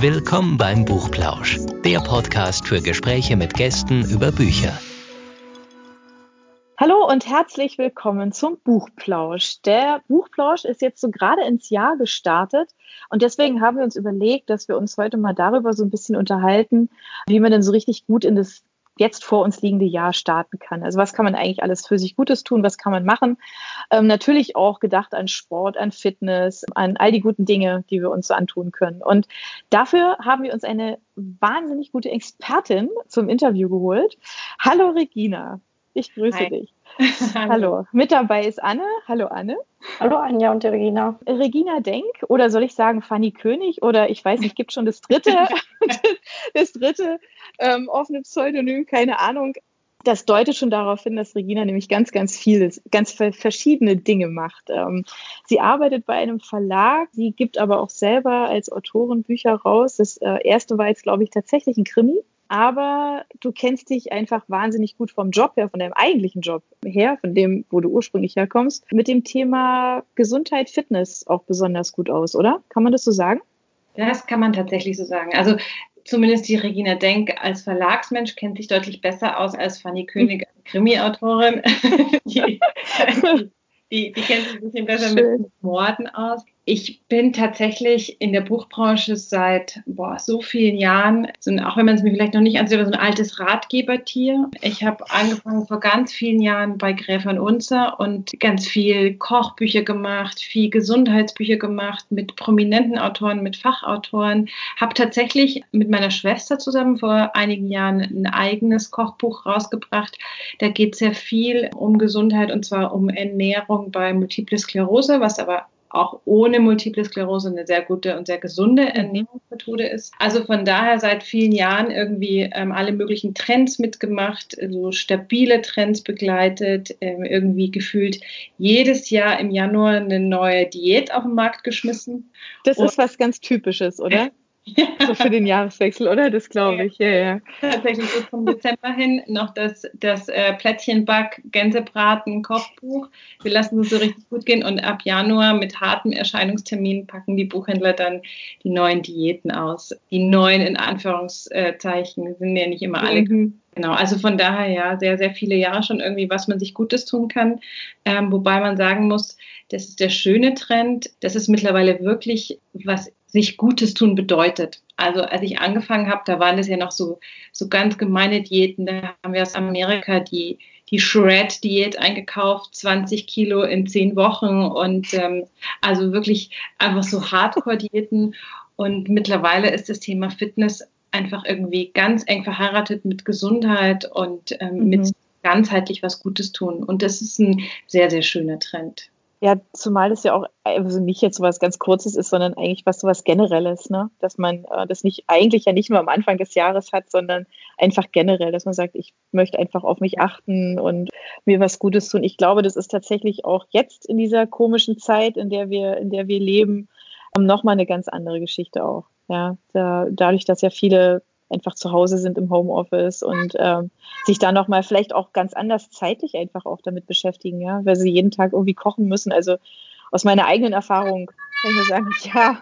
Willkommen beim Buchplausch, der Podcast für Gespräche mit Gästen über Bücher. Hallo und herzlich willkommen zum Buchplausch. Der Buchplausch ist jetzt so gerade ins Jahr gestartet und deswegen haben wir uns überlegt, dass wir uns heute mal darüber so ein bisschen unterhalten, wie man denn so richtig gut in das jetzt vor uns liegende Jahr starten kann. Also was kann man eigentlich alles für sich Gutes tun, was kann man machen? Ähm, natürlich auch gedacht an Sport, an Fitness, an all die guten Dinge, die wir uns so antun können. Und dafür haben wir uns eine wahnsinnig gute Expertin zum Interview geholt. Hallo Regina, ich grüße Hi. dich. Hallo. Mit dabei ist Anne. Hallo Anne. Hallo Anja und Regina. Regina Denk oder soll ich sagen Fanny König oder ich weiß nicht, gibt schon das dritte, das dritte ähm, offene Pseudonym, keine Ahnung. Das deutet schon darauf hin, dass Regina nämlich ganz, ganz viele, ganz verschiedene Dinge macht. Ähm, sie arbeitet bei einem Verlag, sie gibt aber auch selber als Autorin Bücher raus. Das äh, erste war jetzt, glaube ich, tatsächlich ein Krimi aber du kennst dich einfach wahnsinnig gut vom Job her, von deinem eigentlichen Job her, von dem, wo du ursprünglich herkommst, mit dem Thema Gesundheit, Fitness auch besonders gut aus, oder? Kann man das so sagen? Das kann man tatsächlich so sagen. Also zumindest die Regina Denk als Verlagsmensch kennt sich deutlich besser aus als Fanny König als Krimi-Autorin. die, die, die, kennt sich ein bisschen besser Schön. mit Morden aus. Ich bin tatsächlich in der Buchbranche seit boah, so vielen Jahren, so, auch wenn man es mir vielleicht noch nicht ansieht, aber so ein altes Ratgebertier. Ich habe angefangen vor ganz vielen Jahren bei Gräfern Unzer und ganz viel Kochbücher gemacht, viel Gesundheitsbücher gemacht mit prominenten Autoren, mit Fachautoren. Habe tatsächlich mit meiner Schwester zusammen vor einigen Jahren ein eigenes Kochbuch rausgebracht. Da geht sehr viel um Gesundheit und zwar um Ernährung bei Multiple Sklerose, was aber auch ohne Multiple Sklerose eine sehr gute und sehr gesunde Ernährungsmethode ist. Also von daher seit vielen Jahren irgendwie ähm, alle möglichen Trends mitgemacht, so stabile Trends begleitet, ähm, irgendwie gefühlt jedes Jahr im Januar eine neue Diät auf den Markt geschmissen. Das und ist was ganz Typisches, oder? Ja. So für den Jahreswechsel, oder? Das glaube ich, ja, ja. Tatsächlich so zum Dezember hin noch das, das äh, Plättchenback, Gänsebraten, Kochbuch. Wir lassen es so richtig gut gehen und ab Januar mit hartem Erscheinungstermin packen die Buchhändler dann die neuen Diäten aus. Die neuen in Anführungszeichen sind ja nicht immer alle. Mhm. Genau, also von daher ja, sehr, sehr viele Jahre schon irgendwie, was man sich Gutes tun kann. Ähm, wobei man sagen muss, das ist der schöne Trend. Das ist mittlerweile wirklich, was sich Gutes tun bedeutet. Also als ich angefangen habe, da waren das ja noch so, so ganz gemeine Diäten. Da haben wir aus Amerika die, die Shred-Diät eingekauft, 20 Kilo in 10 Wochen und ähm, also wirklich einfach so Hardcore-Diäten. Und mittlerweile ist das Thema Fitness einfach irgendwie ganz eng verheiratet mit Gesundheit und ähm, mhm. mit ganzheitlich was Gutes tun. Und das ist ein sehr, sehr schöner Trend. Ja, zumal das ja auch also nicht jetzt so was ganz Kurzes ist, sondern eigentlich was so was Generelles, ne? Dass man äh, das nicht eigentlich ja nicht nur am Anfang des Jahres hat, sondern einfach generell, dass man sagt, ich möchte einfach auf mich achten und mir was Gutes tun. Ich glaube, das ist tatsächlich auch jetzt in dieser komischen Zeit, in der wir, in der wir leben, nochmal eine ganz andere Geschichte auch. Ja, da, dadurch, dass ja viele einfach zu Hause sind im Homeoffice und ähm, sich da nochmal vielleicht auch ganz anders zeitlich einfach auch damit beschäftigen, ja, weil sie jeden Tag irgendwie kochen müssen. Also aus meiner eigenen Erfahrung kann ich nur sagen, ja,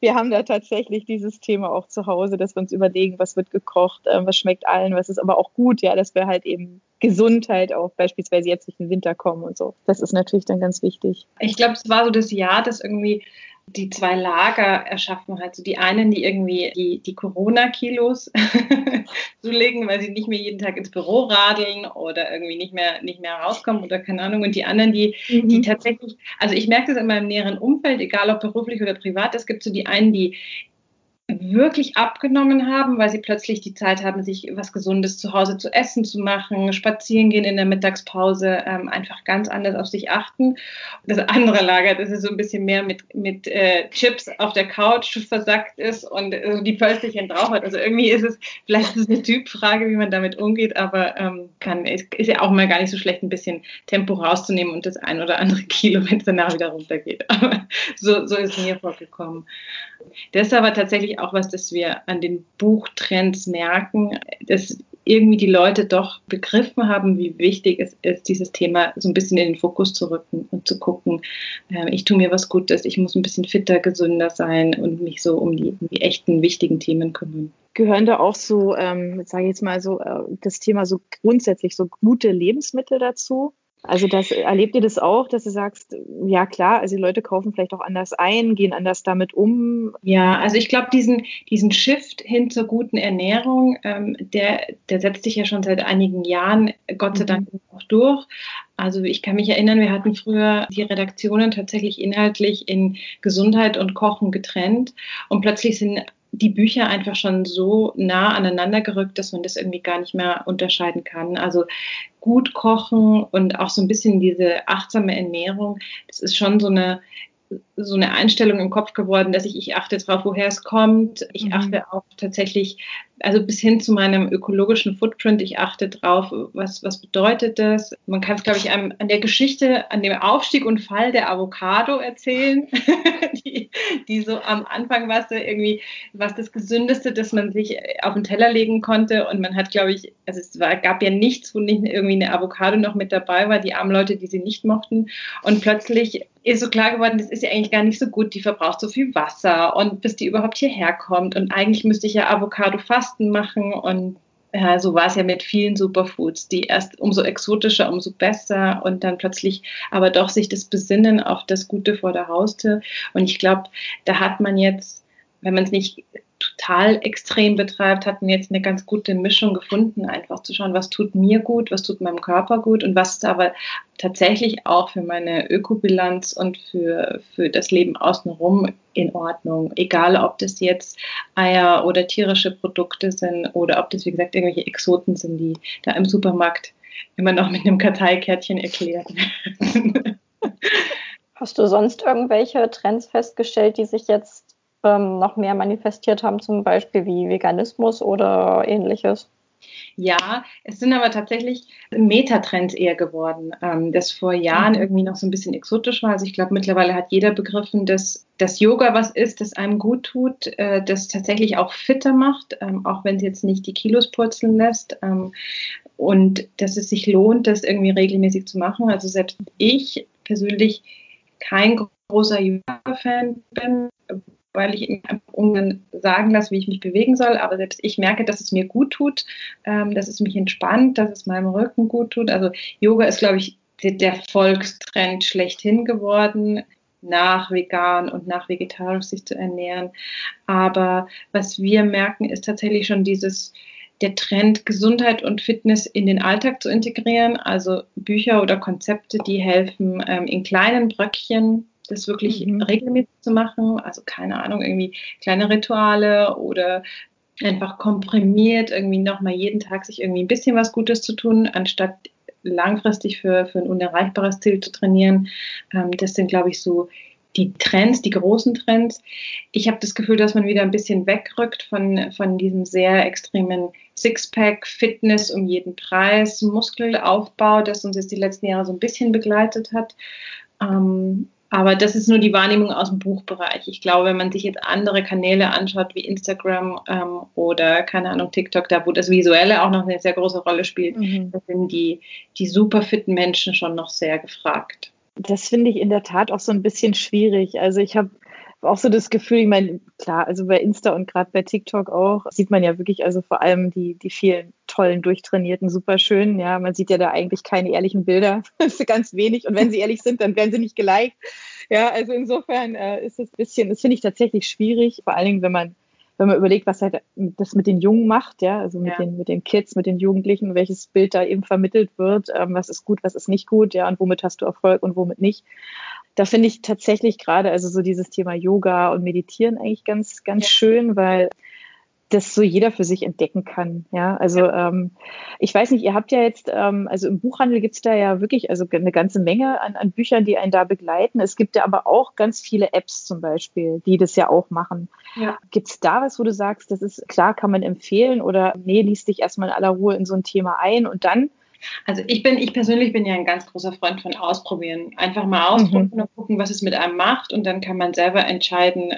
wir haben da tatsächlich dieses Thema auch zu Hause, dass wir uns überlegen, was wird gekocht, äh, was schmeckt allen, was ist aber auch gut, ja, dass wir halt eben Gesundheit auch beispielsweise jetzt durch den Winter kommen und so. Das ist natürlich dann ganz wichtig. Ich glaube, es war so das Jahr, das irgendwie die zwei Lager erschaffen hat. So die einen, die irgendwie die, die Corona-Kilos zulegen, weil sie nicht mehr jeden Tag ins Büro radeln oder irgendwie nicht mehr, nicht mehr rauskommen oder keine Ahnung. Und die anderen, die, mhm. die tatsächlich, also ich merke das in meinem näheren Umfeld, egal ob beruflich oder privat, es gibt so die einen, die wirklich abgenommen haben, weil sie plötzlich die Zeit haben, sich was Gesundes zu Hause zu essen zu machen, spazieren gehen in der Mittagspause, ähm, einfach ganz anders auf sich achten. Das andere Lager, das ist so ein bisschen mehr mit, mit äh, Chips auf der Couch versackt ist und äh, die drauf hat. Also irgendwie ist es, vielleicht ist es eine Typfrage, wie man damit umgeht, aber ähm, kann, ist, ist ja auch mal gar nicht so schlecht, ein bisschen Tempo rauszunehmen und das ein oder andere Kilo, wenn es danach wieder runtergeht. Aber so, so ist mir vorgekommen. Das ist aber tatsächlich auch was, das wir an den Buchtrends merken. Das irgendwie die Leute doch begriffen haben, wie wichtig es ist, dieses Thema so ein bisschen in den Fokus zu rücken und zu gucken, äh, ich tue mir was Gutes, ich muss ein bisschen fitter, gesünder sein und mich so um die, um die echten, wichtigen Themen kümmern gehören da auch so, ähm, sage ich jetzt mal so, äh, das Thema so grundsätzlich so gute Lebensmittel dazu? Also das erlebt ihr das auch, dass du sagst, ja klar, also die Leute kaufen vielleicht auch anders ein, gehen anders damit um. Ja, also ich glaube, diesen, diesen Shift hin zur guten Ernährung, ähm, der, der setzt sich ja schon seit einigen Jahren, Gott sei mhm. Dank, auch durch. Also ich kann mich erinnern, wir hatten früher die Redaktionen tatsächlich inhaltlich in Gesundheit und Kochen getrennt und plötzlich sind die Bücher einfach schon so nah aneinander gerückt, dass man das irgendwie gar nicht mehr unterscheiden kann. Also gut kochen und auch so ein bisschen diese achtsame Ernährung, das ist schon so eine so eine Einstellung im Kopf geworden, dass ich, ich achte darauf, woher es kommt. Ich mhm. achte auch tatsächlich, also bis hin zu meinem ökologischen Footprint, ich achte drauf, was, was bedeutet das. Man kann es, glaube ich, an, an der Geschichte, an dem Aufstieg und Fall der Avocado erzählen, die, die so am Anfang war es irgendwie was das Gesündeste, das man sich auf den Teller legen konnte. Und man hat, glaube ich, also es war, gab ja nichts, wo nicht irgendwie eine Avocado noch mit dabei war, die armen Leute, die sie nicht mochten. Und plötzlich ist so klar geworden, das ist ja eigentlich gar nicht so gut, die verbraucht so viel Wasser und bis die überhaupt hierher kommt. Und eigentlich müsste ich ja Avocado-Fasten machen und ja, so war es ja mit vielen Superfoods, die erst umso exotischer, umso besser und dann plötzlich aber doch sich das Besinnen auf das Gute vor der Haustür. Und ich glaube, da hat man jetzt, wenn man es nicht total extrem betreibt, hatten jetzt eine ganz gute Mischung gefunden, einfach zu schauen, was tut mir gut, was tut meinem Körper gut und was ist aber tatsächlich auch für meine Ökobilanz und für, für das Leben außenrum in Ordnung. Egal, ob das jetzt Eier oder tierische Produkte sind oder ob das, wie gesagt, irgendwelche Exoten sind, die da im Supermarkt immer noch mit einem Karteikärtchen erklärt werden. Hast du sonst irgendwelche Trends festgestellt, die sich jetzt ähm, noch mehr manifestiert haben, zum Beispiel wie Veganismus oder ähnliches? Ja, es sind aber tatsächlich Metatrends eher geworden, ähm, das vor Jahren mhm. irgendwie noch so ein bisschen exotisch war. Also ich glaube, mittlerweile hat jeder begriffen, dass das Yoga was ist, das einem gut tut, äh, das tatsächlich auch fitter macht, ähm, auch wenn es jetzt nicht die Kilos purzeln lässt. Ähm, und dass es sich lohnt, das irgendwie regelmäßig zu machen. Also selbst ich persönlich kein großer Yoga-Fan bin, weil ich ungern sagen lasse, wie ich mich bewegen soll. Aber selbst ich merke, dass es mir gut tut, ähm, dass es mich entspannt, dass es meinem Rücken gut tut. Also Yoga ist, glaube ich, der Volkstrend schlechthin geworden nach vegan und nach vegetarisch sich zu ernähren. Aber was wir merken, ist tatsächlich schon dieses, der Trend, Gesundheit und Fitness in den Alltag zu integrieren. Also Bücher oder Konzepte, die helfen, ähm, in kleinen Bröckchen das wirklich mhm. regelmäßig zu machen. Also keine Ahnung, irgendwie kleine Rituale oder einfach komprimiert irgendwie nochmal jeden Tag sich irgendwie ein bisschen was Gutes zu tun, anstatt langfristig für, für ein unerreichbares Ziel zu trainieren. Ähm, das sind, glaube ich, so die Trends, die großen Trends. Ich habe das Gefühl, dass man wieder ein bisschen wegrückt von, von diesem sehr extremen Sixpack, Fitness um jeden Preis, Muskelaufbau, das uns jetzt die letzten Jahre so ein bisschen begleitet hat. Ähm, aber das ist nur die Wahrnehmung aus dem Buchbereich. Ich glaube, wenn man sich jetzt andere Kanäle anschaut, wie Instagram ähm, oder, keine Ahnung, TikTok, da wo das Visuelle auch noch eine sehr große Rolle spielt, mhm. da sind die, die super fitten Menschen schon noch sehr gefragt. Das finde ich in der Tat auch so ein bisschen schwierig. Also ich habe auch so das Gefühl, ich meine, klar, also bei Insta und gerade bei TikTok auch, sieht man ja wirklich, also vor allem die, die vielen tollen, durchtrainierten, super schön. Ja, man sieht ja da eigentlich keine ehrlichen Bilder. Ganz wenig. Und wenn sie ehrlich sind, dann werden sie nicht geliked. Ja, also insofern äh, ist es ein bisschen, das finde ich tatsächlich schwierig, vor allen Dingen, wenn man wenn man überlegt, was halt das mit den Jungen macht, ja, also mit ja. den mit den Kids, mit den Jugendlichen, welches Bild da eben vermittelt wird, ähm, was ist gut, was ist nicht gut, ja, und womit hast du Erfolg und womit nicht da finde ich tatsächlich gerade also so dieses Thema Yoga und Meditieren eigentlich ganz, ganz ja. schön, weil das so jeder für sich entdecken kann. Ja, also ja. Ähm, ich weiß nicht, ihr habt ja jetzt, ähm, also im Buchhandel gibt's da ja wirklich also eine ganze Menge an, an Büchern, die einen da begleiten. Es gibt ja aber auch ganz viele Apps zum Beispiel, die das ja auch machen. Ja. Gibt's da was, wo du sagst, das ist klar, kann man empfehlen oder nee, liest dich erstmal in aller Ruhe in so ein Thema ein und dann also ich bin, ich persönlich bin ja ein ganz großer Freund von Ausprobieren. Einfach mal ausprobieren mhm. und gucken, was es mit einem macht und dann kann man selber entscheiden,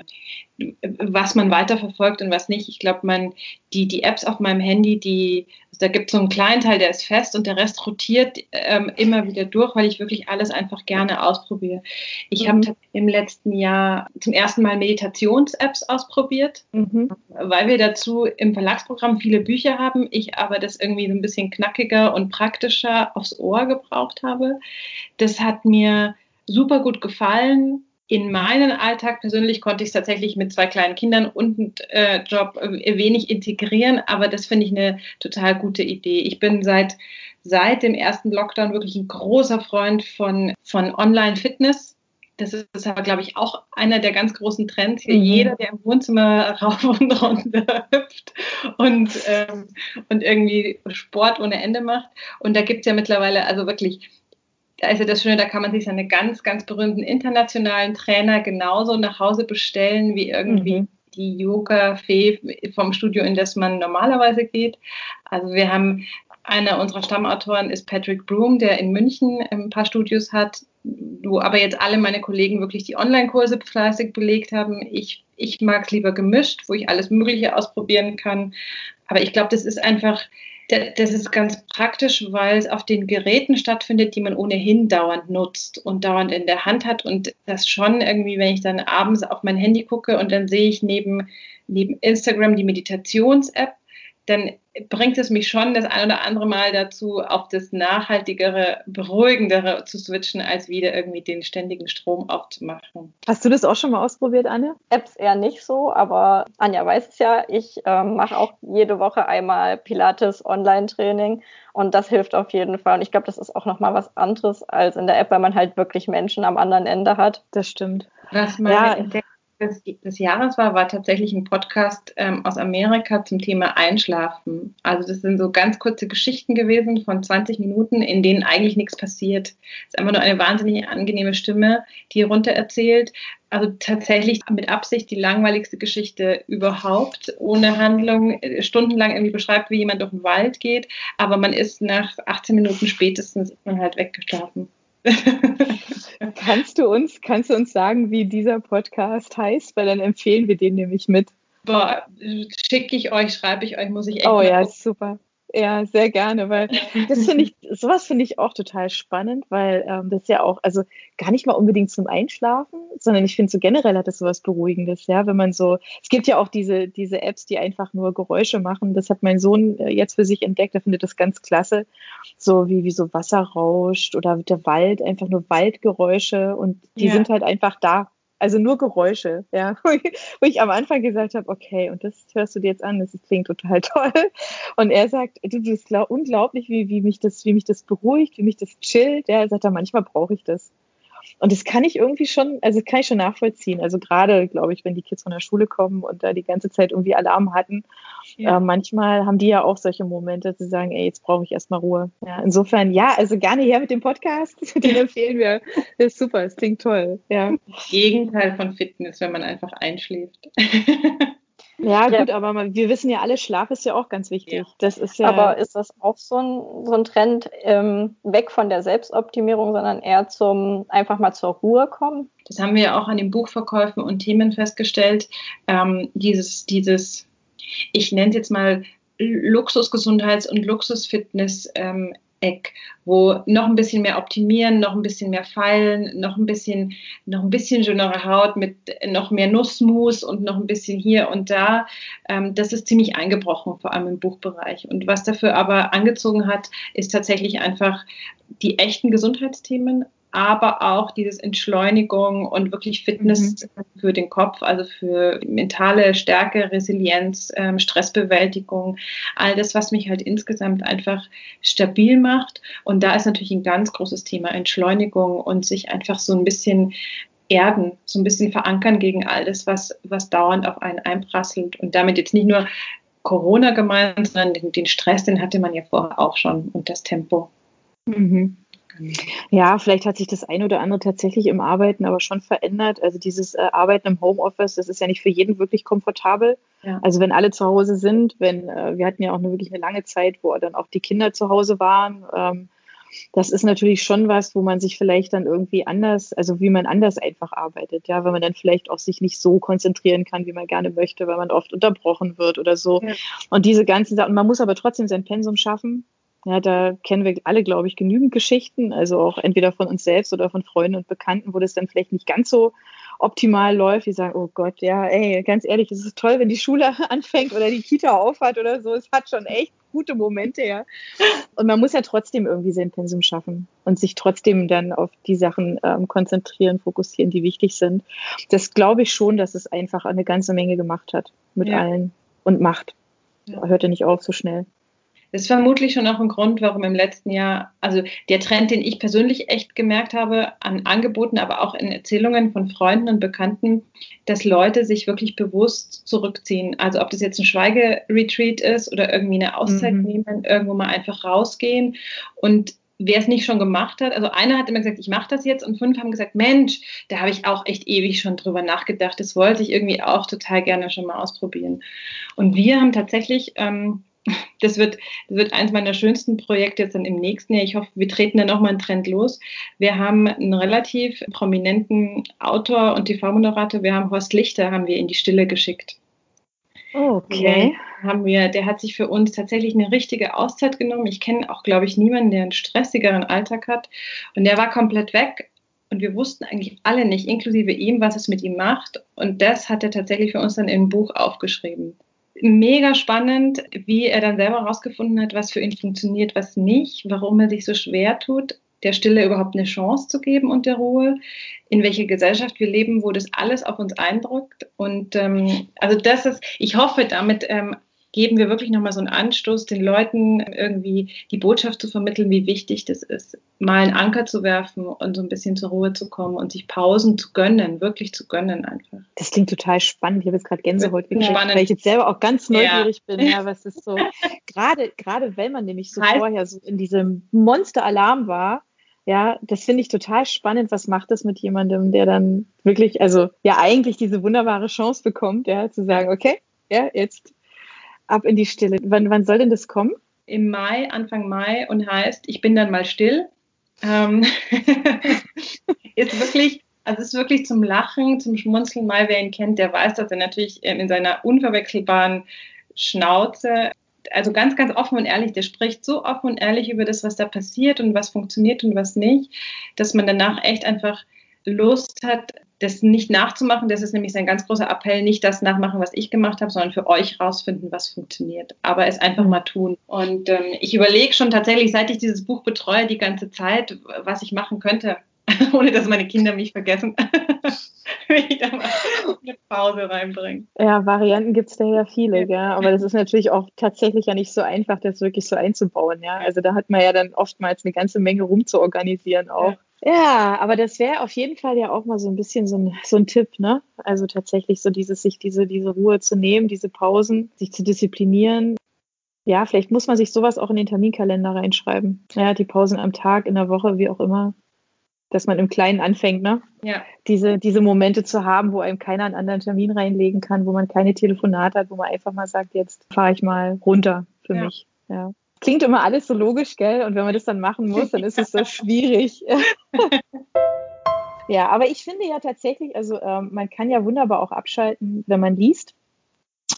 was man weiterverfolgt und was nicht. Ich glaube, man, die, die Apps auf meinem Handy, die, also da gibt es so einen kleinen Teil, der ist fest und der Rest rotiert ähm, immer wieder durch, weil ich wirklich alles einfach gerne ausprobiere. Ich mhm. habe im letzten Jahr zum ersten Mal Meditations-Apps ausprobiert, mhm. weil wir dazu im Verlagsprogramm viele Bücher haben, ich aber das irgendwie so ein bisschen knackiger und praktischer aufs Ohr gebraucht habe. Das hat mir super gut gefallen in meinen Alltag persönlich konnte ich es tatsächlich mit zwei kleinen Kindern und äh, Job äh, wenig integrieren, aber das finde ich eine total gute Idee. Ich bin seit, seit dem ersten Lockdown wirklich ein großer Freund von, von Online-Fitness. Das ist, ist aber, glaube ich, auch einer der ganz großen Trends. Hier mhm. Jeder, der im Wohnzimmer rauf und runter hüpft und, ähm, und irgendwie Sport ohne Ende macht. Und da gibt es ja mittlerweile also wirklich da ist ja das Schöne, da kann man sich seine ganz, ganz berühmten internationalen Trainer genauso nach Hause bestellen wie irgendwie mhm. die Yoga-Fee vom Studio, in das man normalerweise geht. Also wir haben einer unserer Stammautoren ist Patrick Broom, der in München ein paar Studios hat, wo aber jetzt alle meine Kollegen wirklich die Online-Kurse fleißig belegt haben. Ich, ich mag es lieber gemischt, wo ich alles Mögliche ausprobieren kann. Aber ich glaube, das ist einfach das ist ganz praktisch, weil es auf den Geräten stattfindet, die man ohnehin dauernd nutzt und dauernd in der Hand hat. Und das schon irgendwie, wenn ich dann abends auf mein Handy gucke und dann sehe ich neben, neben Instagram die Meditations-App, dann bringt es mich schon das ein oder andere Mal dazu, auf das nachhaltigere, beruhigendere zu switchen, als wieder irgendwie den ständigen Strom aufzumachen. Hast du das auch schon mal ausprobiert, Anja? Apps eher nicht so, aber Anja weiß es ja, ich äh, mache auch jede Woche einmal Pilates Online-Training und das hilft auf jeden Fall. Und ich glaube, das ist auch nochmal was anderes als in der App, weil man halt wirklich Menschen am anderen Ende hat. Das stimmt. Was meine ja. Entdeckung des, des Jahres war, war tatsächlich ein Podcast ähm, aus Amerika zum Thema Einschlafen. Also das sind so ganz kurze Geschichten gewesen von 20 Minuten, in denen eigentlich nichts passiert. Es ist einfach nur eine wahnsinnig angenehme Stimme, die runter erzählt. Also tatsächlich mit Absicht die langweiligste Geschichte überhaupt, ohne Handlung, stundenlang irgendwie beschreibt, wie jemand durch den Wald geht, aber man ist nach 18 Minuten spätestens man halt weggeschlafen. kannst du uns, kannst du uns sagen, wie dieser Podcast heißt? Weil dann empfehlen wir den nämlich mit. Boah, schicke ich euch, schreibe ich euch, muss ich echt. Oh ja, super. Ja, sehr gerne, weil das finde ich, sowas finde ich auch total spannend, weil ähm, das ja auch, also gar nicht mal unbedingt zum Einschlafen, sondern ich finde so generell hat das sowas Beruhigendes, ja, wenn man so, es gibt ja auch diese, diese Apps, die einfach nur Geräusche machen. Das hat mein Sohn äh, jetzt für sich entdeckt, er findet das ganz klasse, so wie, wie so Wasser rauscht oder der Wald, einfach nur Waldgeräusche und die ja. sind halt einfach da. Also nur Geräusche, ja. Wo ich am Anfang gesagt habe, okay, und das hörst du dir jetzt an, das klingt total toll. Und er sagt, du bist unglaublich, wie, wie mich das, wie mich das beruhigt, wie mich das chillt. Ja, er sagt, manchmal brauche ich das. Und das kann ich irgendwie schon, also kann ich schon nachvollziehen. Also gerade, glaube ich, wenn die Kids von der Schule kommen und da die ganze Zeit irgendwie Alarm hatten, ja. äh, manchmal haben die ja auch solche Momente, zu sagen, ey, jetzt brauche ich erstmal Ruhe. Ja, insofern, ja, also gerne her mit dem Podcast, den empfehlen wir. Das ist super, es klingt toll. Ja. Gegenteil von Fitness, wenn man einfach einschläft. Ja, ja, gut, aber wir wissen ja alle, Schlaf ist ja auch ganz wichtig. Ja. Das ist ja aber ist das auch so ein, so ein Trend ähm, weg von der Selbstoptimierung, sondern eher zum einfach mal zur Ruhe kommen? Das haben wir ja auch an den Buchverkäufen und Themen festgestellt. Ähm, dieses, dieses, ich nenne es jetzt mal Luxusgesundheits- und Luxusfitness ähm, Eck, wo noch ein bisschen mehr optimieren, noch ein bisschen mehr feilen, noch ein bisschen, noch ein bisschen schönere Haut mit noch mehr Nussmus und noch ein bisschen hier und da. Ähm, das ist ziemlich eingebrochen, vor allem im Buchbereich. Und was dafür aber angezogen hat, ist tatsächlich einfach die echten Gesundheitsthemen, aber auch dieses Entschleunigung und wirklich Fitness mhm. für den Kopf, also für mentale Stärke, Resilienz, ähm, Stressbewältigung, all das, was mich halt insgesamt einfach stabil macht. Und da ist natürlich ein ganz großes Thema Entschleunigung und sich einfach so ein bisschen erden, so ein bisschen verankern gegen all das, was, was dauernd auf einen einprasselt und damit jetzt nicht nur Corona gemeint, sondern den, den Stress, den hatte man ja vorher auch schon und das Tempo. Mhm. Ja, vielleicht hat sich das ein oder andere tatsächlich im Arbeiten aber schon verändert. Also dieses äh, Arbeiten im Homeoffice, das ist ja nicht für jeden wirklich komfortabel. Ja. Also wenn alle zu Hause sind, wenn äh, wir hatten ja auch eine, wirklich eine lange Zeit, wo dann auch die Kinder zu Hause waren. Ähm, das ist natürlich schon was, wo man sich vielleicht dann irgendwie anders, also wie man anders einfach arbeitet, ja, weil man dann vielleicht auch sich nicht so konzentrieren kann, wie man gerne möchte, weil man oft unterbrochen wird oder so. Ja. Und diese ganzen Sachen, man muss aber trotzdem sein Pensum schaffen. Ja, da kennen wir alle, glaube ich, genügend Geschichten, also auch entweder von uns selbst oder von Freunden und Bekannten, wo das dann vielleicht nicht ganz so optimal läuft, die sagen, oh Gott, ja, ey, ganz ehrlich, es ist toll, wenn die Schule anfängt oder die Kita aufhat oder so. Es hat schon echt gute Momente, ja. Und man muss ja trotzdem irgendwie sein Pensum schaffen und sich trotzdem dann auf die Sachen ähm, konzentrieren, fokussieren, die wichtig sind. Das glaube ich schon, dass es einfach eine ganze Menge gemacht hat mit ja. allen und macht. Ja. Hört ja nicht auf so schnell. Das ist vermutlich schon auch ein Grund, warum im letzten Jahr, also der Trend, den ich persönlich echt gemerkt habe an Angeboten, aber auch in Erzählungen von Freunden und Bekannten, dass Leute sich wirklich bewusst zurückziehen. Also ob das jetzt ein Schweigeretreat ist oder irgendwie eine Auszeit mhm. nehmen, irgendwo mal einfach rausgehen und wer es nicht schon gemacht hat, also einer hat immer gesagt, ich mache das jetzt und fünf haben gesagt, Mensch, da habe ich auch echt ewig schon drüber nachgedacht, das wollte ich irgendwie auch total gerne schon mal ausprobieren. Und wir haben tatsächlich ähm, das wird, das wird eins meiner schönsten Projekte jetzt dann im nächsten Jahr. Ich hoffe, wir treten dann nochmal einen Trend los. Wir haben einen relativ prominenten Autor und TV-Moderator. Wir haben Horst Lichter, haben wir in die Stille geschickt. Okay. Haben wir, der hat sich für uns tatsächlich eine richtige Auszeit genommen. Ich kenne auch, glaube ich, niemanden, der einen stressigeren Alltag hat. Und der war komplett weg. Und wir wussten eigentlich alle nicht, inklusive ihm, was es mit ihm macht. Und das hat er tatsächlich für uns dann im Buch aufgeschrieben mega spannend, wie er dann selber herausgefunden hat, was für ihn funktioniert, was nicht, warum er sich so schwer tut, der Stille überhaupt eine Chance zu geben und der Ruhe, in welche Gesellschaft wir leben, wo das alles auf uns eindrückt. Und ähm, also das ist, ich hoffe, damit ähm, geben wir wirklich nochmal so einen Anstoß, den Leuten irgendwie die Botschaft zu vermitteln, wie wichtig das ist, mal einen Anker zu werfen und so ein bisschen zur Ruhe zu kommen und sich Pausen zu gönnen, wirklich zu gönnen einfach. Das klingt total spannend. Ich habe jetzt gerade Gänsehaut gekriegt, weil ich jetzt selber auch ganz neugierig ja. bin. Ja, was ist so, gerade, gerade wenn man nämlich so heißt, vorher so in diesem Monsteralarm war, ja, das finde ich total spannend. Was macht das mit jemandem, der dann wirklich, also ja eigentlich diese wunderbare Chance bekommt, ja, zu sagen, okay, ja, jetzt ab in die Stille. Wann, wann soll denn das kommen? Im Mai, Anfang Mai und heißt, ich bin dann mal still. Ähm, ist wirklich, also ist wirklich zum Lachen, zum Schmunzeln. Mal wer ihn kennt, der weiß, dass er natürlich in seiner unverwechselbaren Schnauze, also ganz, ganz offen und ehrlich, der spricht so offen und ehrlich über das, was da passiert und was funktioniert und was nicht, dass man danach echt einfach Lust hat, das nicht nachzumachen. Das ist nämlich sein ganz großer Appell, nicht das nachmachen, was ich gemacht habe, sondern für euch rausfinden, was funktioniert. Aber es einfach mal tun. Und ähm, ich überlege schon tatsächlich, seit ich dieses Buch betreue, die ganze Zeit, was ich machen könnte, ohne dass meine Kinder mich vergessen. Wenn ich da mal eine Pause reinbringe. Ja, Varianten gibt es da ja viele, ja. Aber das ist natürlich auch tatsächlich ja nicht so einfach, das wirklich so einzubauen, ja. Also da hat man ja dann oftmals eine ganze Menge rumzuorganisieren auch. Ja. Ja, aber das wäre auf jeden Fall ja auch mal so ein bisschen so ein, so ein Tipp, ne? Also tatsächlich so dieses, sich diese, diese Ruhe zu nehmen, diese Pausen, sich zu disziplinieren. Ja, vielleicht muss man sich sowas auch in den Terminkalender reinschreiben. Ja, die Pausen am Tag, in der Woche, wie auch immer. Dass man im Kleinen anfängt, ne? Ja. Diese, diese Momente zu haben, wo einem keiner einen anderen Termin reinlegen kann, wo man keine Telefonate hat, wo man einfach mal sagt, jetzt fahre ich mal runter für ja. mich. Ja klingt immer alles so logisch, gell? Und wenn man das dann machen muss, dann ist es so schwierig. ja, aber ich finde ja tatsächlich, also ähm, man kann ja wunderbar auch abschalten, wenn man liest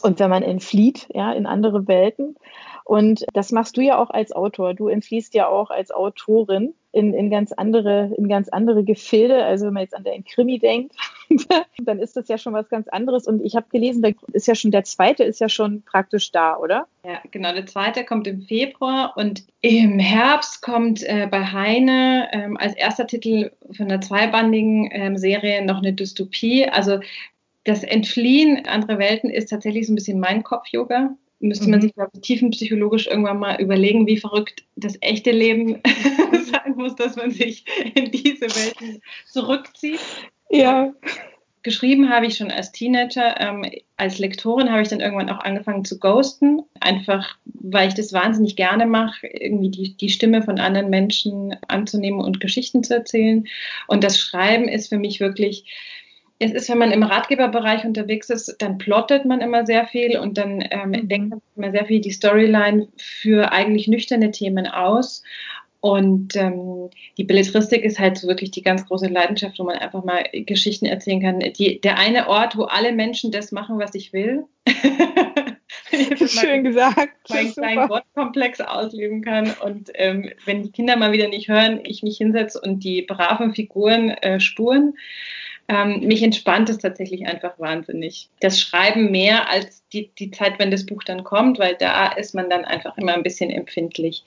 und wenn man entflieht, ja, in andere Welten. Und das machst du ja auch als Autor. Du entfließt ja auch als Autorin in, in ganz andere, in ganz andere Gefilde. Also wenn man jetzt an den Krimi denkt, dann ist das ja schon was ganz anderes. Und ich habe gelesen, da ist ja schon der zweite ist ja schon praktisch da, oder? Ja, genau. Der zweite kommt im Februar und im Herbst kommt äh, bei Heine ähm, als erster Titel von der zweibandigen ähm, Serie noch eine Dystopie. Also das Entfliehen andere Welten ist tatsächlich so ein bisschen mein Kopf-Yoga müsste man mhm. sich, glaube ich, tiefenpsychologisch irgendwann mal überlegen, wie verrückt das echte Leben muss, dass man sich in diese Welten zurückzieht. Ja. Geschrieben habe ich schon als Teenager. Ähm, als Lektorin habe ich dann irgendwann auch angefangen zu ghosten, einfach weil ich das wahnsinnig gerne mache, irgendwie die, die Stimme von anderen Menschen anzunehmen und Geschichten zu erzählen. Und das Schreiben ist für mich wirklich es ist, wenn man im Ratgeberbereich unterwegs ist, dann plottet man immer sehr viel und dann ähm, mhm. denkt man immer sehr viel die Storyline für eigentlich nüchterne Themen aus. Und ähm, die Belletristik ist halt so wirklich die ganz große Leidenschaft, wo man einfach mal Geschichten erzählen kann. Die, der eine Ort, wo alle Menschen das machen, was ich will. Schön gesagt. Mein kleinen Wortkomplex ausleben kann. Und ähm, wenn die Kinder mal wieder nicht hören, ich mich hinsetze und die braven Figuren äh, spuren. Ähm, mich entspannt es tatsächlich einfach wahnsinnig. Das Schreiben mehr als die, die Zeit, wenn das Buch dann kommt, weil da ist man dann einfach immer ein bisschen empfindlich.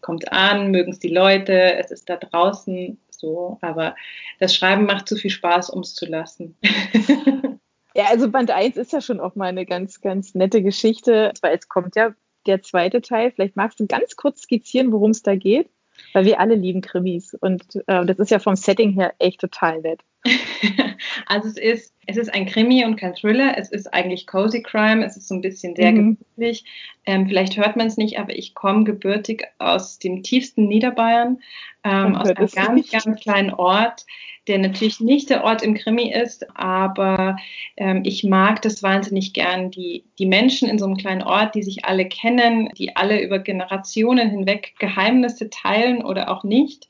Kommt an, mögen es die Leute, es ist da draußen so, aber das Schreiben macht zu viel Spaß, um es zu lassen. ja, also Band 1 ist ja schon auch mal eine ganz, ganz nette Geschichte, weil es kommt ja der zweite Teil. Vielleicht magst du ganz kurz skizzieren, worum es da geht, weil wir alle lieben Krimis und äh, das ist ja vom Setting her echt total nett. also es ist, es ist ein Krimi und kein Thriller. Es ist eigentlich Cozy Crime. Es ist so ein bisschen sehr mhm. gemütlich. Ähm, vielleicht hört man es nicht, aber ich komme gebürtig aus dem tiefsten Niederbayern, ähm, aus einem ganz, nicht. ganz kleinen Ort, der natürlich nicht der Ort im Krimi ist, aber ähm, ich mag das wahnsinnig gern. Die, die Menschen in so einem kleinen Ort, die sich alle kennen, die alle über Generationen hinweg Geheimnisse teilen oder auch nicht.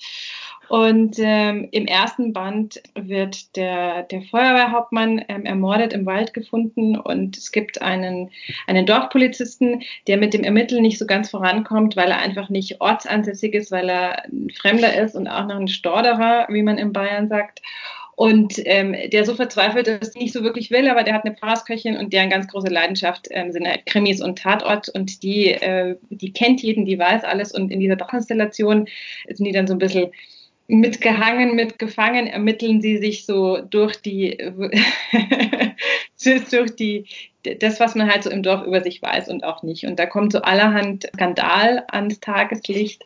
Und ähm, im ersten Band wird der, der Feuerwehrhauptmann ähm, ermordet im Wald gefunden. Und es gibt einen, einen Dorfpolizisten, der mit dem Ermitteln nicht so ganz vorankommt, weil er einfach nicht ortsansässig ist, weil er ein Fremder ist und auch noch ein Storderer, wie man in Bayern sagt. Und ähm, der so verzweifelt ist, nicht so wirklich will, aber der hat eine Pfarrersköchin und deren ganz große Leidenschaft ähm, sind halt Krimis und Tatort. Und die, äh, die kennt jeden, die weiß alles. Und in dieser Dachinstallation sind die dann so ein bisschen mitgehangen, mitgefangen, ermitteln sie sich so durch die, durch die, das, was man halt so im Dorf über sich weiß und auch nicht. Und da kommt so allerhand Skandal ans Tageslicht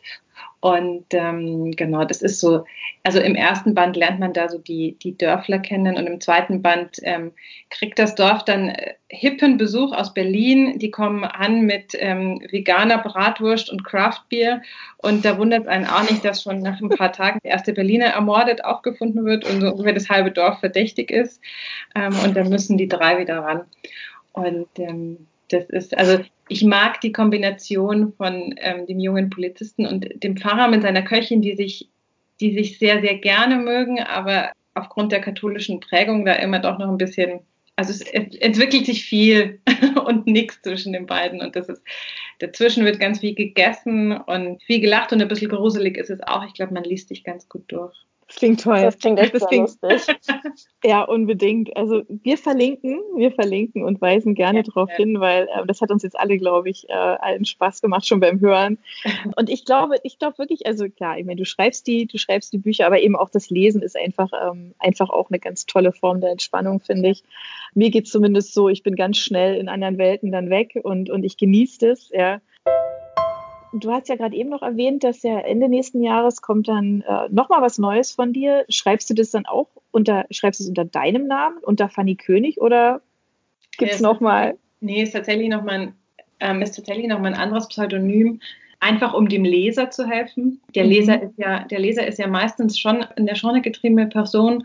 und ähm, genau, das ist so, also im ersten Band lernt man da so die, die Dörfler kennen und im zweiten Band ähm, kriegt das Dorf dann äh, hippen Besuch aus Berlin. Die kommen an mit ähm, veganer Bratwurst und Craftbier und da wundert es einen auch nicht, dass schon nach ein paar Tagen der erste Berliner ermordet aufgefunden wird und so ungefähr das halbe Dorf verdächtig ist. Ähm, und dann müssen die drei wieder ran. Und ähm, das ist, also ich mag die Kombination von ähm, dem jungen Polizisten und dem Pfarrer mit seiner Köchin, die sich, die sich sehr, sehr gerne mögen, aber aufgrund der katholischen Prägung da immer doch noch ein bisschen, also es entwickelt sich viel und nichts zwischen den beiden und das ist, dazwischen wird ganz viel gegessen und viel gelacht und ein bisschen gruselig ist es auch. Ich glaube, man liest sich ganz gut durch. Das klingt toll. Das klingt echt das klingt, lustig. ja, unbedingt. Also wir verlinken, wir verlinken und weisen gerne ja, darauf ja. hin, weil äh, das hat uns jetzt alle, glaube ich, äh, allen Spaß gemacht schon beim Hören. Und ich glaube, ich glaube wirklich, also klar, ich meine, du schreibst die, du schreibst die Bücher, aber eben auch das Lesen ist einfach, ähm, einfach auch eine ganz tolle Form der Entspannung, finde ich. Mir geht es zumindest so, ich bin ganz schnell in anderen Welten dann weg und, und ich genieße das, ja du hast ja gerade eben noch erwähnt, dass ja Ende nächsten Jahres kommt dann äh, nochmal was Neues von dir. Schreibst du das dann auch unter, schreibst du es unter deinem Namen, unter Fanny König oder gibt es nochmal? Nee, ist tatsächlich nochmal ein, ähm, ist tatsächlich noch mal ein anderes Pseudonym, einfach um dem Leser zu helfen. Der mhm. Leser ist ja, der Leser ist ja meistens schon in der Schorne getriebene Person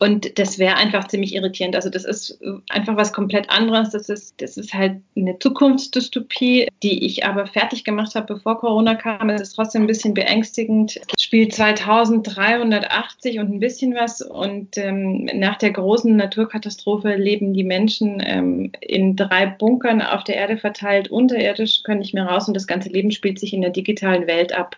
und das wäre einfach ziemlich irritierend. Also das ist einfach was komplett anderes. Das ist, das ist halt eine Zukunftsdystopie, die ich aber fertig gemacht habe, bevor Corona kam. Es ist trotzdem ein bisschen beängstigend. Es spielt 2380 und ein bisschen was. Und ähm, nach der großen Naturkatastrophe leben die Menschen ähm, in drei Bunkern auf der Erde verteilt, unterirdisch, können nicht mehr raus. Und das ganze Leben spielt sich in der digitalen Welt ab.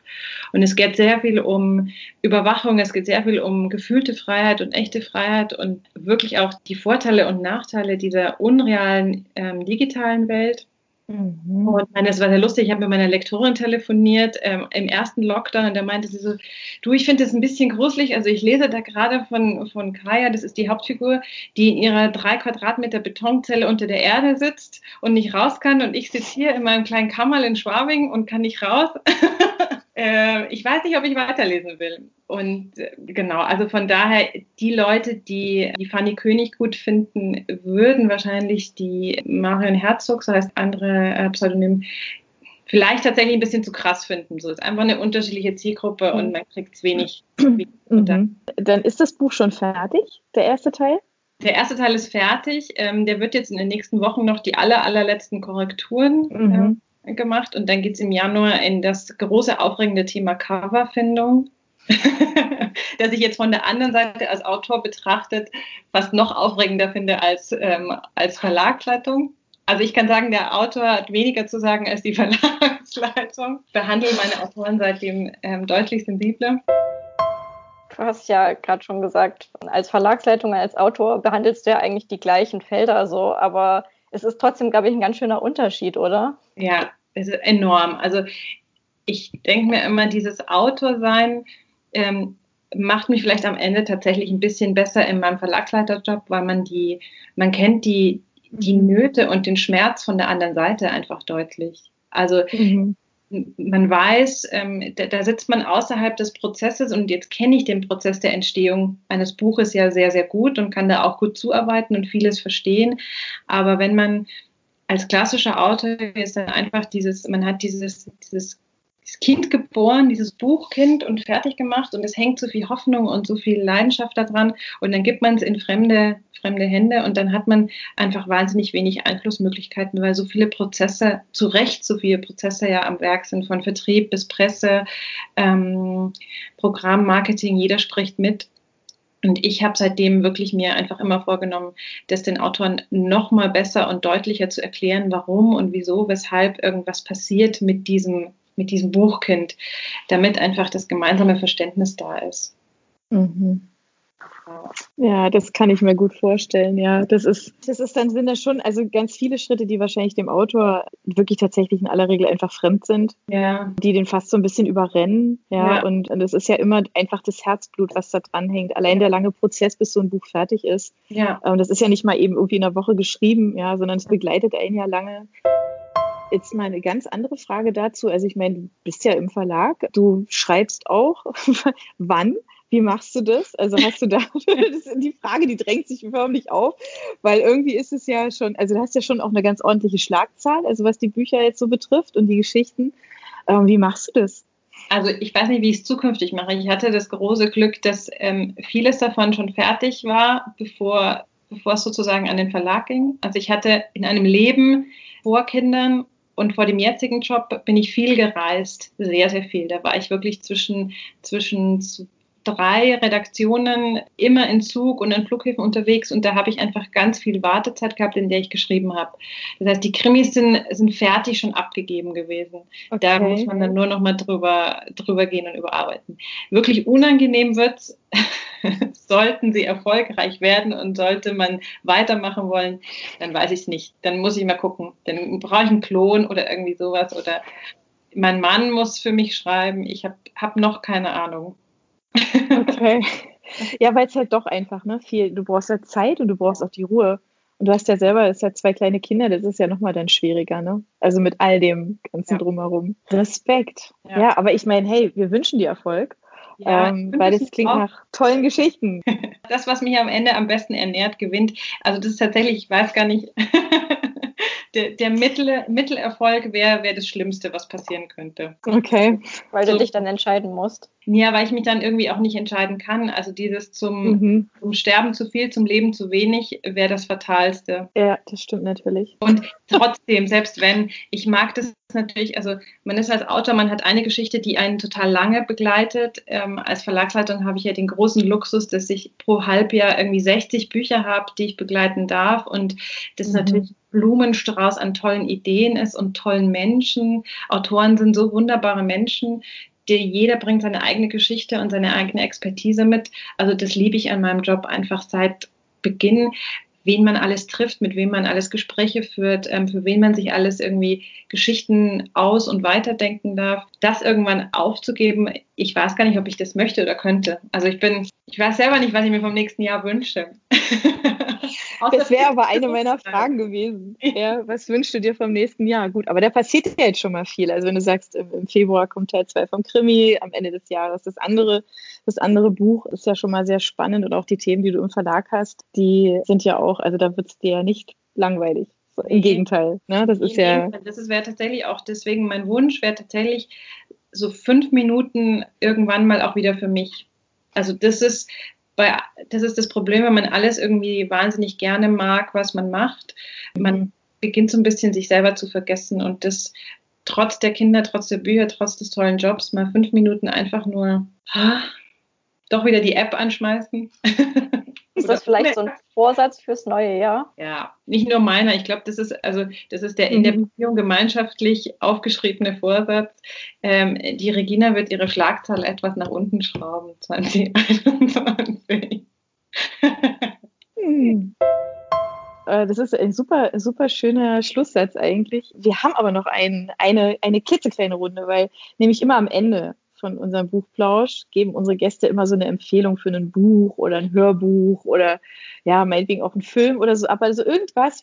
Und es geht sehr viel um Überwachung, es geht sehr viel um gefühlte Freiheit und echte Freiheit und wirklich auch die Vorteile und Nachteile dieser unrealen ähm, digitalen Welt. Mhm. Und das war sehr lustig. Ich habe mit meiner Lektorin telefoniert ähm, im ersten Lockdown und da meinte sie so: Du, ich finde das ein bisschen gruselig. Also, ich lese da gerade von, von Kaya, das ist die Hauptfigur, die in ihrer drei Quadratmeter Betonzelle unter der Erde sitzt und nicht raus kann. Und ich sitze hier in meinem kleinen Kammerl in Schwabing und kann nicht raus. äh, ich weiß nicht, ob ich weiterlesen will. Und äh, genau, also von daher, die Leute, die die Fanny König gut finden, würden wahrscheinlich die Marion Herzog, so heißt andere äh, Pseudonym, vielleicht tatsächlich ein bisschen zu krass finden. So ist einfach eine unterschiedliche Zielgruppe und man kriegt es wenig. Mhm. Dann ist das Buch schon fertig, der erste Teil? Der erste Teil ist fertig. Ähm, der wird jetzt in den nächsten Wochen noch die aller, allerletzten Korrekturen mhm. Gemacht und dann geht es im Januar in das große aufregende Thema Coverfindung. das ich jetzt von der anderen Seite als Autor betrachtet fast noch aufregender finde als, ähm, als Verlagsleitung. Also ich kann sagen, der Autor hat weniger zu sagen als die Verlagsleitung. Behandle meine Autoren seitdem ähm, deutlich sensibler. Du hast ja gerade schon gesagt, als Verlagsleitung, als Autor behandelst du ja eigentlich die gleichen Felder so, aber es ist trotzdem, glaube ich, ein ganz schöner Unterschied, oder? Ja, es ist enorm. Also ich denke mir immer, dieses Autorsein ähm, macht mich vielleicht am Ende tatsächlich ein bisschen besser in meinem Verlagsleiterjob, weil man die, man kennt die, die mhm. Nöte und den Schmerz von der anderen Seite einfach deutlich. Also mhm. Man weiß, ähm, da, da, sitzt man außerhalb des Prozesses und jetzt kenne ich den Prozess der Entstehung eines Buches ja sehr, sehr gut und kann da auch gut zuarbeiten und vieles verstehen. Aber wenn man als klassischer Autor ist dann einfach dieses, man hat dieses, dieses Kind geboren, dieses Buchkind und fertig gemacht und es hängt so viel Hoffnung und so viel Leidenschaft daran und dann gibt man es in fremde, fremde Hände und dann hat man einfach wahnsinnig wenig Einflussmöglichkeiten, weil so viele Prozesse, zu Recht so viele Prozesse ja am Werk sind, von Vertrieb bis Presse, ähm, Programm, Marketing, jeder spricht mit. Und ich habe seitdem wirklich mir einfach immer vorgenommen, das den Autoren noch mal besser und deutlicher zu erklären, warum und wieso, weshalb irgendwas passiert mit diesem mit diesem Buchkind, damit einfach das gemeinsame Verständnis da ist. Mhm. Ja, das kann ich mir gut vorstellen. Ja, das ist, das ist dann sind das schon also ganz viele Schritte, die wahrscheinlich dem Autor wirklich tatsächlich in aller Regel einfach fremd sind, ja. die den fast so ein bisschen überrennen. Ja, ja. Und, und das ist ja immer einfach das Herzblut, was da dran hängt. Allein der lange Prozess, bis so ein Buch fertig ist. Ja. Und das ist ja nicht mal eben irgendwie in einer Woche geschrieben, ja, sondern es begleitet einen ja lange. Jetzt mal eine ganz andere Frage dazu. Also ich meine, du bist ja im Verlag, du schreibst auch. Wann? Wie machst du das? Also hast du da, das ist die Frage, die drängt sich förmlich auf, weil irgendwie ist es ja schon, also du hast ja schon auch eine ganz ordentliche Schlagzahl, also was die Bücher jetzt so betrifft und die Geschichten. Ähm, wie machst du das? Also ich weiß nicht, wie ich es zukünftig mache. Ich hatte das große Glück, dass ähm, vieles davon schon fertig war, bevor, bevor es sozusagen an den Verlag ging. Also ich hatte in einem Leben vor Kindern und vor dem jetzigen Job bin ich viel gereist, sehr, sehr viel. Da war ich wirklich zwischen, zwischen drei Redaktionen immer in Zug und in Flughäfen unterwegs und da habe ich einfach ganz viel Wartezeit gehabt, in der ich geschrieben habe. Das heißt, die Krimis sind, sind fertig schon abgegeben gewesen. Okay. Da muss man dann nur noch mal drüber, drüber gehen und überarbeiten. Wirklich unangenehm wird sollten sie erfolgreich werden und sollte man weitermachen wollen, dann weiß ich es nicht. Dann muss ich mal gucken. Dann brauche ich einen Klon oder irgendwie sowas oder mein Mann muss für mich schreiben. Ich habe hab noch keine Ahnung. Okay. Ja, weil es halt doch einfach, ne? Viel, du brauchst ja Zeit und du brauchst auch die Ruhe. Und du hast ja selber, es ja zwei kleine Kinder, das ist ja nochmal dann schwieriger, ne? Also mit all dem ganzen ja. drumherum. Respekt. Ja, ja aber ich meine, hey, wir wünschen dir Erfolg. Ja, ähm, weil das klingt auch. nach tollen Geschichten. Das, was mich am Ende am besten ernährt, gewinnt. Also das ist tatsächlich, ich weiß gar nicht, der, der Mittel, Mittelerfolg wäre wär das Schlimmste, was passieren könnte. Okay, weil so. du dich dann entscheiden musst. Ja, weil ich mich dann irgendwie auch nicht entscheiden kann. Also dieses zum, mhm. zum Sterben zu viel, zum Leben zu wenig, wäre das Fatalste. Ja, das stimmt natürlich. Und trotzdem, selbst wenn, ich mag das natürlich, also man ist als Autor, man hat eine Geschichte, die einen total lange begleitet. Ähm, als Verlagsleitung habe ich ja den großen Luxus, dass ich pro Halbjahr irgendwie 60 Bücher habe, die ich begleiten darf. Und das mhm. natürlich Blumenstrauß an tollen Ideen ist und tollen Menschen. Autoren sind so wunderbare Menschen, jeder bringt seine eigene Geschichte und seine eigene Expertise mit. Also das liebe ich an meinem Job einfach seit Beginn, wen man alles trifft, mit wem man alles Gespräche führt, ähm, für wen man sich alles irgendwie Geschichten aus- und weiterdenken darf. Das irgendwann aufzugeben, ich weiß gar nicht, ob ich das möchte oder könnte. Also ich bin, ich weiß selber nicht, was ich mir vom nächsten Jahr wünsche. Das wäre aber eine meiner Fragen gewesen. Ja, was wünschst du dir vom nächsten Jahr? Gut, aber da passiert ja jetzt schon mal viel. Also wenn du sagst, im Februar kommt Teil 2 vom Krimi, am Ende des Jahres das andere, das andere Buch ist ja schon mal sehr spannend und auch die Themen, die du im Verlag hast, die sind ja auch, also da wird es dir ja nicht langweilig. Im Gegenteil. Ne? Das ist ja. Das wäre tatsächlich auch deswegen mein Wunsch, wäre tatsächlich so fünf Minuten irgendwann mal auch wieder für mich. Also das ist, weil das ist das Problem, wenn man alles irgendwie wahnsinnig gerne mag, was man macht. Man beginnt so ein bisschen sich selber zu vergessen und das trotz der Kinder, trotz der Bücher, trotz des tollen Jobs mal fünf Minuten einfach nur ah, doch wieder die App anschmeißen. Ist das vielleicht so ein Vorsatz fürs neue Jahr? Ja, nicht nur meiner. Ich glaube, das ist also das ist der in der mhm. Beziehung gemeinschaftlich aufgeschriebene Vorsatz. Ähm, die Regina wird ihre Schlagzahl etwas nach unten schrauben 2021. hm. Äh, das ist ein super, super schöner Schlusssatz eigentlich. Wir haben aber noch ein, eine, eine klitzekleine Runde, weil nämlich immer am Ende von unserem Buchplausch geben unsere Gäste immer so eine Empfehlung für ein Buch oder ein Hörbuch oder ja, meinetwegen auch ein Film oder so, aber so irgendwas,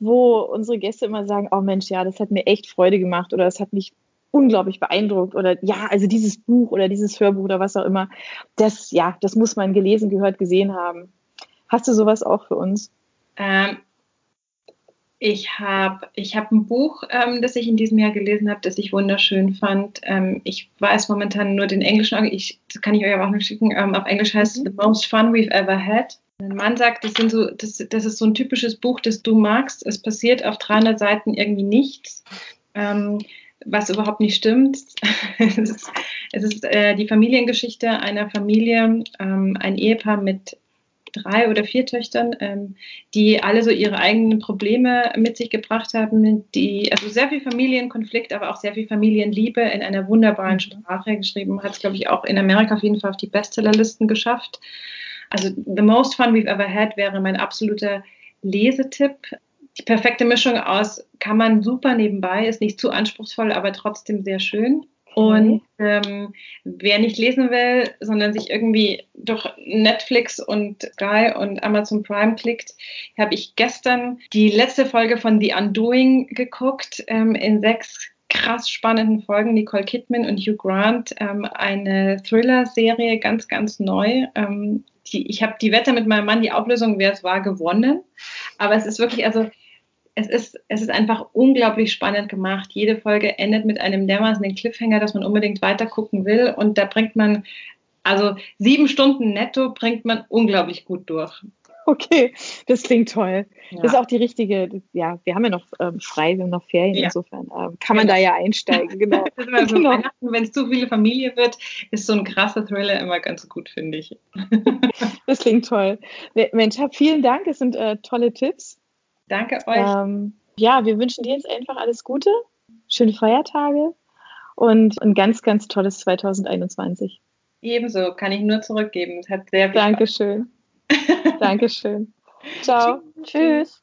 wo unsere Gäste immer sagen, oh Mensch, ja, das hat mir echt Freude gemacht oder das hat mich unglaublich beeindruckt oder ja, also dieses Buch oder dieses Hörbuch oder was auch immer, das, ja, das muss man gelesen, gehört, gesehen haben. Hast du sowas auch für uns? Ähm, ich habe ich hab ein Buch, ähm, das ich in diesem Jahr gelesen habe, das ich wunderschön fand. Ähm, ich weiß momentan nur den englischen, ich, das kann ich euch aber auch nicht schicken. Ähm, auf Englisch heißt es mhm. The Most Fun We've Ever Had. Mein Mann sagt, das, sind so, das, das ist so ein typisches Buch, das du magst. Es passiert auf 300 Seiten irgendwie nichts, ähm, was überhaupt nicht stimmt. es ist, es ist äh, die Familiengeschichte einer Familie, ähm, ein Ehepaar mit drei oder vier Töchtern, ähm, die alle so ihre eigenen Probleme mit sich gebracht haben, die also sehr viel Familienkonflikt, aber auch sehr viel Familienliebe in einer wunderbaren mhm. Sprache geschrieben hat, es glaube ich auch in Amerika auf jeden Fall auf die Bestsellerlisten geschafft. Also The Most Fun We've Ever Had wäre mein absoluter Lesetipp. Die perfekte Mischung aus kann man super nebenbei, ist nicht zu anspruchsvoll, aber trotzdem sehr schön. Und ähm, wer nicht lesen will, sondern sich irgendwie durch Netflix und Sky und Amazon Prime klickt, habe ich gestern die letzte Folge von The Undoing geguckt ähm, in sechs krass spannenden Folgen. Nicole Kidman und Hugh Grant, ähm, eine Thriller-Serie, ganz, ganz neu. Ähm, die, ich habe die Wette mit meinem Mann, die Auflösung, wer es war, gewonnen. Aber es ist wirklich, also es ist, es ist einfach unglaublich spannend gemacht. Jede Folge endet mit einem dermaßen Cliffhanger, dass man unbedingt weiter gucken will. Und da bringt man, also sieben Stunden netto bringt man unglaublich gut durch. Okay, das klingt toll. Ja. Das ist auch die richtige, ja, wir haben ja noch ähm, frei, wir haben noch Ferien, ja. insofern ähm, kann man genau. da ja einsteigen, genau. so genau. Wenn es zu viele Familie wird, ist so ein krasser Thriller immer ganz gut, finde ich. das klingt toll. Mensch, vielen Dank, es sind äh, tolle Tipps. Danke euch. Ähm, ja, wir wünschen dir jetzt einfach alles Gute, schöne Feiertage und ein ganz, ganz tolles 2021. Ebenso, kann ich nur zurückgeben. Es hat sehr viel Dankeschön. Dankeschön. Ciao. Tschüss.